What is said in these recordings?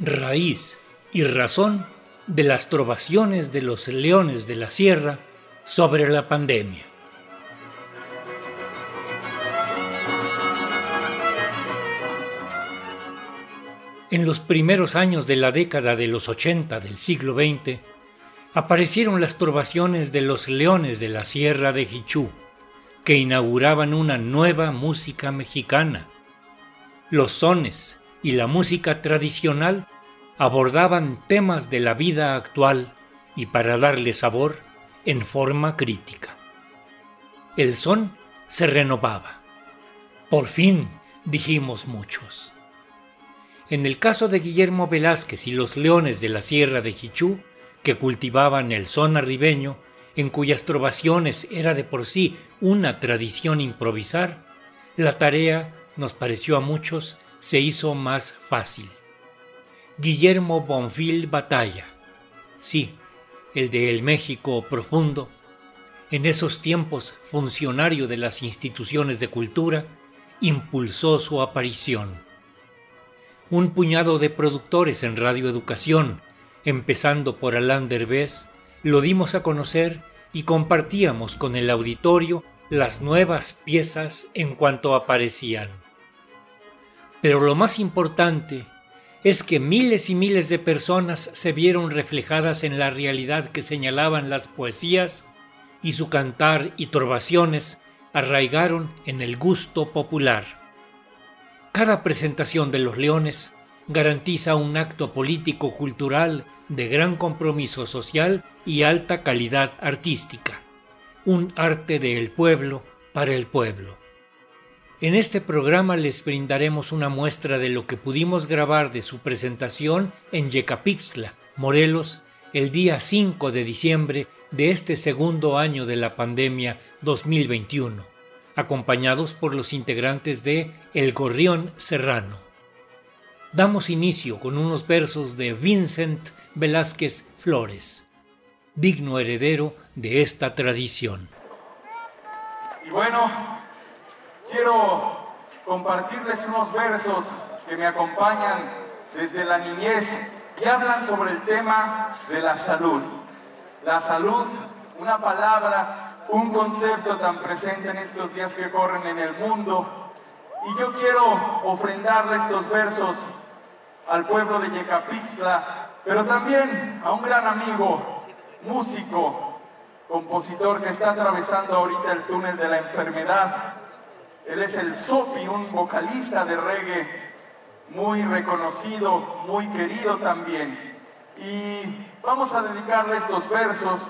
raíz y razón de las trovaciones de los leones de la sierra sobre la pandemia. En los primeros años de la década de los 80 del siglo XX, aparecieron las trovaciones de los leones de la Sierra de Jichú, que inauguraban una nueva música mexicana. Los sones y la música tradicional abordaban temas de la vida actual y para darle sabor en forma crítica. El son se renovaba. Por fin, dijimos muchos. En el caso de Guillermo Velázquez y los leones de la Sierra de Jichú, que cultivaban el son arribeño, en cuyas trovaciones era de por sí una tradición improvisar, la tarea, nos pareció a muchos, se hizo más fácil. Guillermo Bonfil Batalla, sí, el de El México Profundo, en esos tiempos funcionario de las instituciones de cultura, impulsó su aparición. Un puñado de productores en Radio Educación, empezando por Alain Derbez, lo dimos a conocer y compartíamos con el auditorio las nuevas piezas en cuanto aparecían. Pero lo más importante es que miles y miles de personas se vieron reflejadas en la realidad que señalaban las poesías y su cantar y trovaciones arraigaron en el gusto popular. Cada presentación de los leones garantiza un acto político-cultural de gran compromiso social y alta calidad artística, un arte del pueblo para el pueblo. En este programa les brindaremos una muestra de lo que pudimos grabar de su presentación en Yecapixtla, Morelos, el día 5 de diciembre de este segundo año de la pandemia 2021, acompañados por los integrantes de El Gorrión Serrano damos inicio con unos versos de Vincent Velázquez Flores, digno heredero de esta tradición. Y bueno, quiero compartirles unos versos que me acompañan desde la niñez y hablan sobre el tema de la salud. La salud, una palabra, un concepto tan presente en estos días que corren en el mundo. Y yo quiero ofrendarle estos versos al pueblo de Yecapixtla, pero también a un gran amigo, músico, compositor que está atravesando ahorita el túnel de la enfermedad. Él es el Sopi, un vocalista de reggae muy reconocido, muy querido también. Y vamos a dedicarle estos versos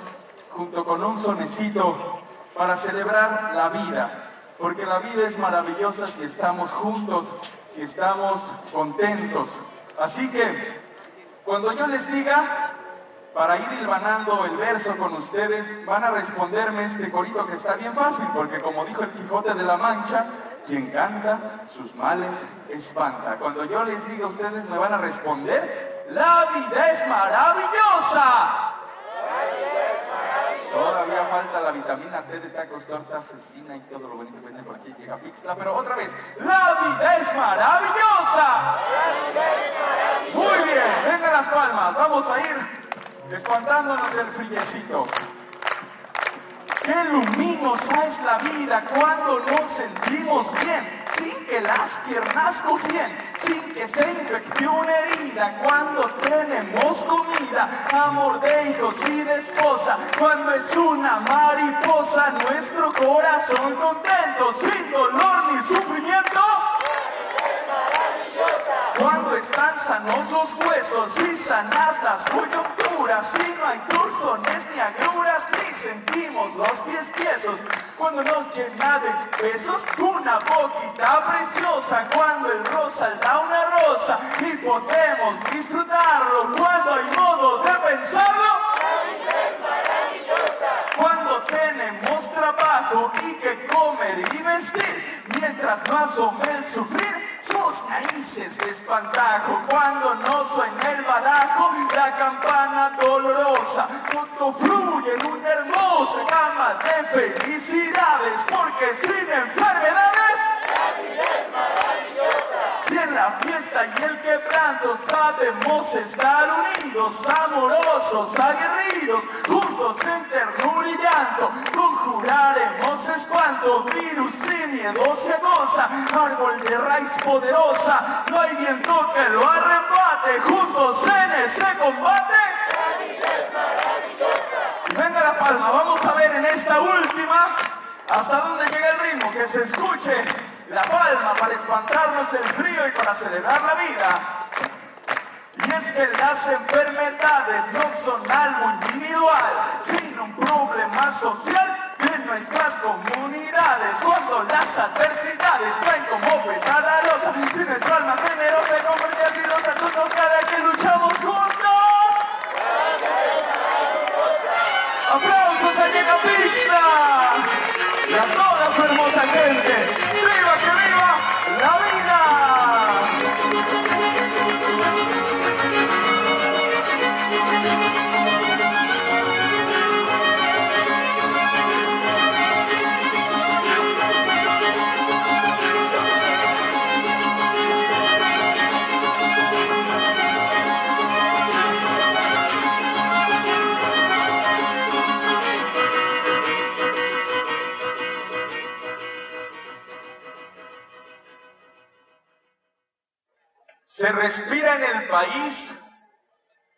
junto con un sonecito para celebrar la vida, porque la vida es maravillosa si estamos juntos, si estamos contentos. Así que cuando yo les diga, para ir hilvanando el verso con ustedes, van a responderme este corito que está bien fácil, porque como dijo el Quijote de la Mancha, quien canta sus males espanta. Cuando yo les diga a ustedes me van a responder, la vida es maravillosa. Todavía falta la vitamina T de tacos, tortas, cecina y todo lo bonito que viene por aquí llega Pixla, pero otra vez, la vida es maravillosa. Muy bien, vengan las palmas, vamos a ir espantándonos el friecito. Qué luminosa es la vida cuando nos sentimos bien sin que las piernas cojen, sin que se infecte una herida, cuando tenemos comida, amor de hijos y de esposa, cuando es una mariposa, nuestro corazón contento, sin dolor ni sufrimiento. Cuando están sanos los huesos y sanas las coyunturas, y no hay turzones ni agruras, ni sentimos los pies tiesos. Cuando nos llena de besos una boquita preciosa, cuando el rosa da una rosa y podemos disfrutarlo, cuando hay modo de pensarlo. Cuando tenemos trabajo y que comer y vestir, mientras no asome el sufrir, narices de espantajo cuando no suena el badajo, la campana dolorosa, todo fluye en una hermosa gama de felicidades, porque sin enfermedades, la vida es maravillosa. Si la fiesta y el quebranto sabemos estar unidos, amorosos, aguerridos, juntos en ternura y llanto, conjuraremos espanto, virus y miedo se goza, árbol de raíz poderosa, no hay viento que lo arrebate, juntos en ese combate. Y venga la palma, vamos a ver en esta última hasta dónde llega el ritmo, que se escuche la palma para espantarnos el frío y para celebrar la vida. Y es que las enfermedades no son algo individual, un problema social de nuestras comunidades. Cuando las adversidades caen como pesada losa, si nuestra alma generosa convierte así los asuntos cada que luchamos juntos. ¡Aplausos se respira en el país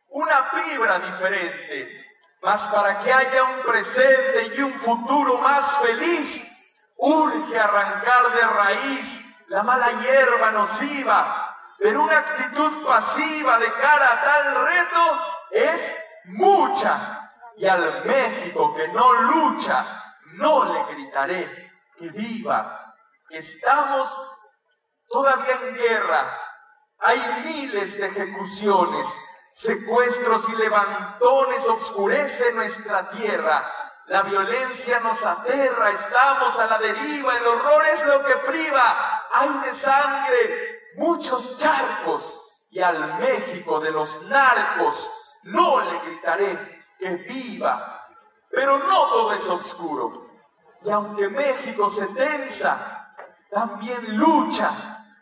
una vibra diferente, mas para que haya un presente y un futuro más feliz, urge arrancar de raíz la mala hierba nociva, pero una actitud pasiva de cara a tal reto es mucha. Y al México que no lucha, no le gritaré que viva. Estamos todavía en guerra, hay miles de ejecuciones, secuestros y levantones oscurecen nuestra tierra. La violencia nos aterra, estamos a la deriva, el horror es lo que priva. Hay de sangre muchos charcos y al México de los narcos no le gritaré que viva. Pero no todo es oscuro. Y aunque México se tensa, también lucha,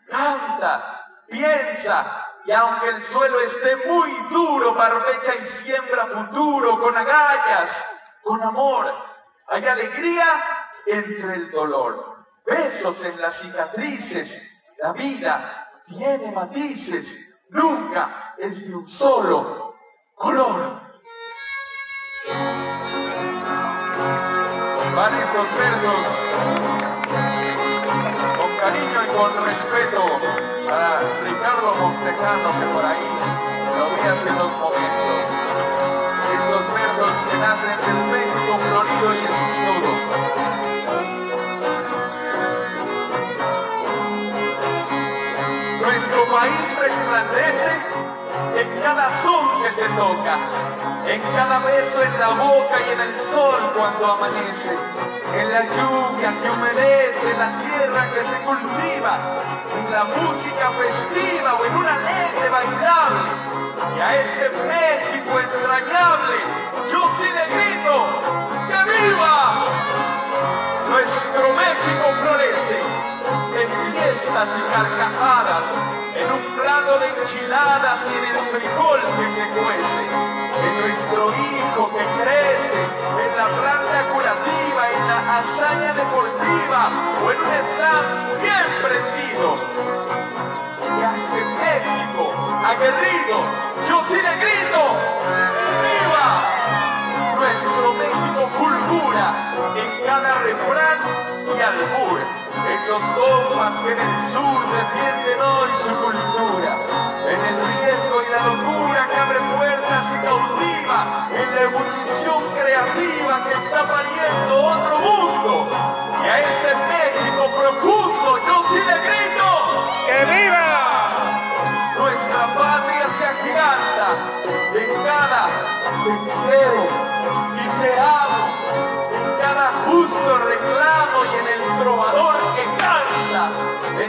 canta, piensa, y aunque el suelo esté muy duro, barbecha y siembra futuro con agallas, con amor. Hay alegría entre el dolor, besos en las cicatrices. La vida tiene matices, nunca es de un solo color. Van estos versos y con respeto para Ricardo Montejano, que por ahí lo vi hace los momentos. Estos versos que nacen del México florido y escudo. Nuestro país resplandece en cada son que se toca, en cada beso en la boca y en el sol cuando amanece en la lluvia que humedece la tierra que se cultiva, en la música festiva o en un alegre bailable. Y a ese México entrañable, yo sí le grito, ¡que viva! Nuestro México florece en fiestas y carcajadas, en un plato de enchiladas y en el frijol que se cuece, hazaña deportiva o en un stand bien prendido. Y hace México aguerrido, yo sí le grito, ¡viva! Nuestro México fulgura en cada refrán y albur en los compas que en el sur defienden hoy su cultura, en el riesgo y la locura que abre puertas y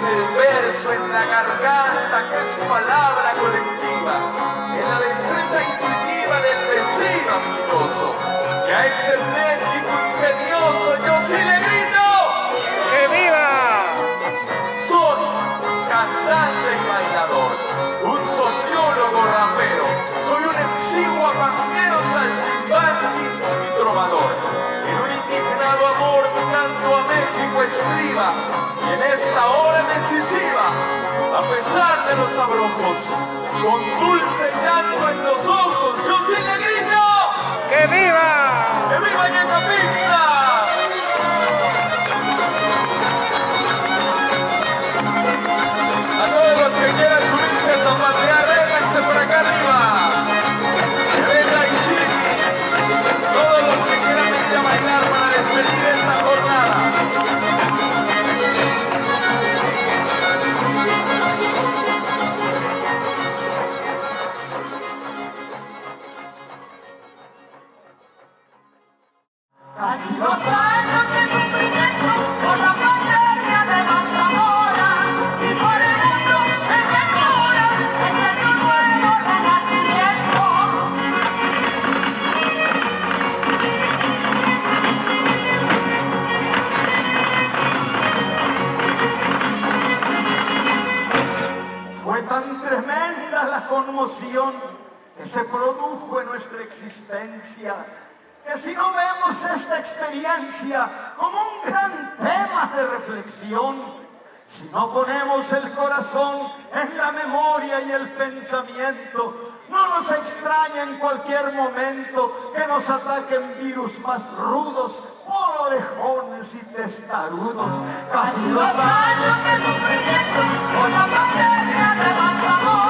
en el verso, en la garganta que es palabra colectiva, en la destreza intuitiva del vecino amigoso. Y a ese México ingenioso yo sí le grito ¡Que viva! Soy cantante y bailador, un socio ideólogo rapero, soy un exiguo habanero saltimbanqui y trovador. En un indignado amor tanto a México estriba, en esta hora decisiva, a pesar de los abrojos, con dulce llanto en los Casi dos años de sufrimiento por la pandemia devastadora y por el mundo en demora es el nuevo renacimiento. Fue tan tremenda la conmoción que se produjo en nuestra existencia, que si no vemos esta experiencia como un gran tema de reflexión, si no ponemos el corazón en la memoria y el pensamiento, no nos extraña en cualquier momento que nos ataquen virus más rudos por orejones y testarudos. Casi Dos años de sufrimiento la pandemia devastadora y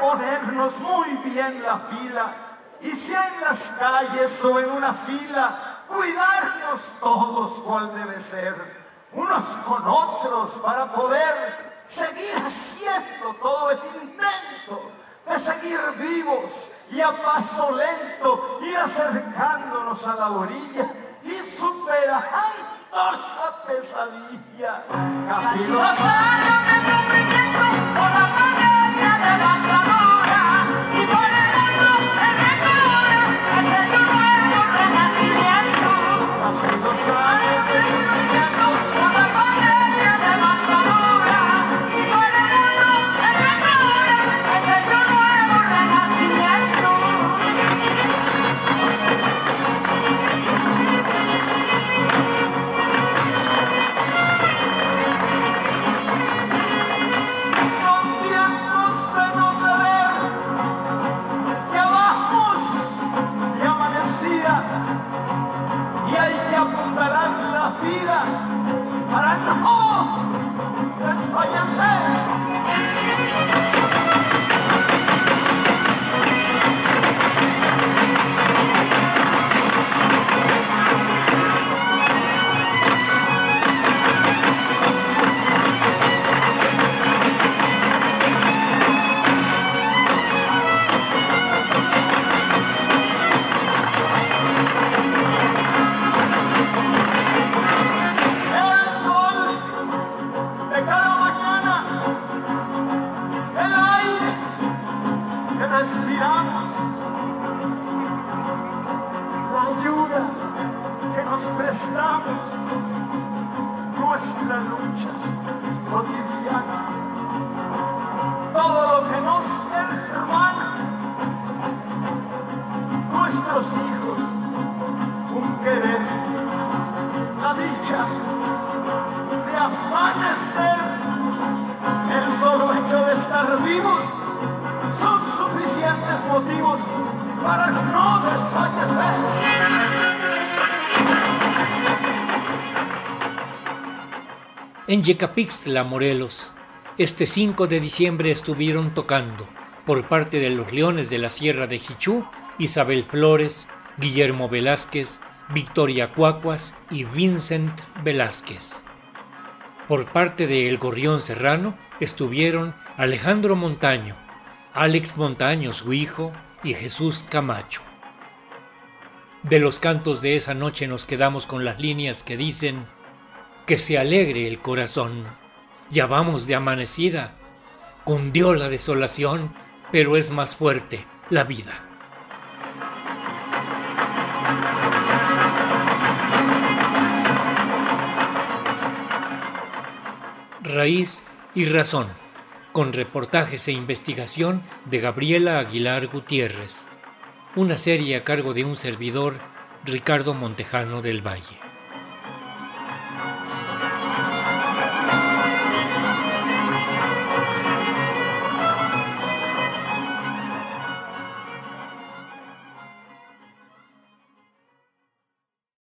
ponernos muy bien la pila y sea en las calles o en una fila, cuidarnos todos cual debe ser, unos con otros para poder seguir haciendo todo el intento de seguir vivos y a paso lento ir acercándonos a la orilla y superando la pesadilla. Casi Casi dos de amanecer. El solo hecho de estar vivos son suficientes motivos para no desfallecer. En Yecapixtla, Morelos, este 5 de diciembre estuvieron tocando, por parte de los Leones de la Sierra de Jichú, Isabel Flores, Guillermo Velázquez, Victoria Cuacuas y Vincent Velázquez. Por parte de El Gorrión Serrano estuvieron Alejandro Montaño, Alex Montaño, su hijo, y Jesús Camacho. De los cantos de esa noche nos quedamos con las líneas que dicen que se alegre el corazón. Ya vamos de amanecida. Cundió la desolación, pero es más fuerte la vida. Raíz y razón, con reportajes e investigación de Gabriela Aguilar Gutiérrez. Una serie a cargo de un servidor, Ricardo Montejano del Valle.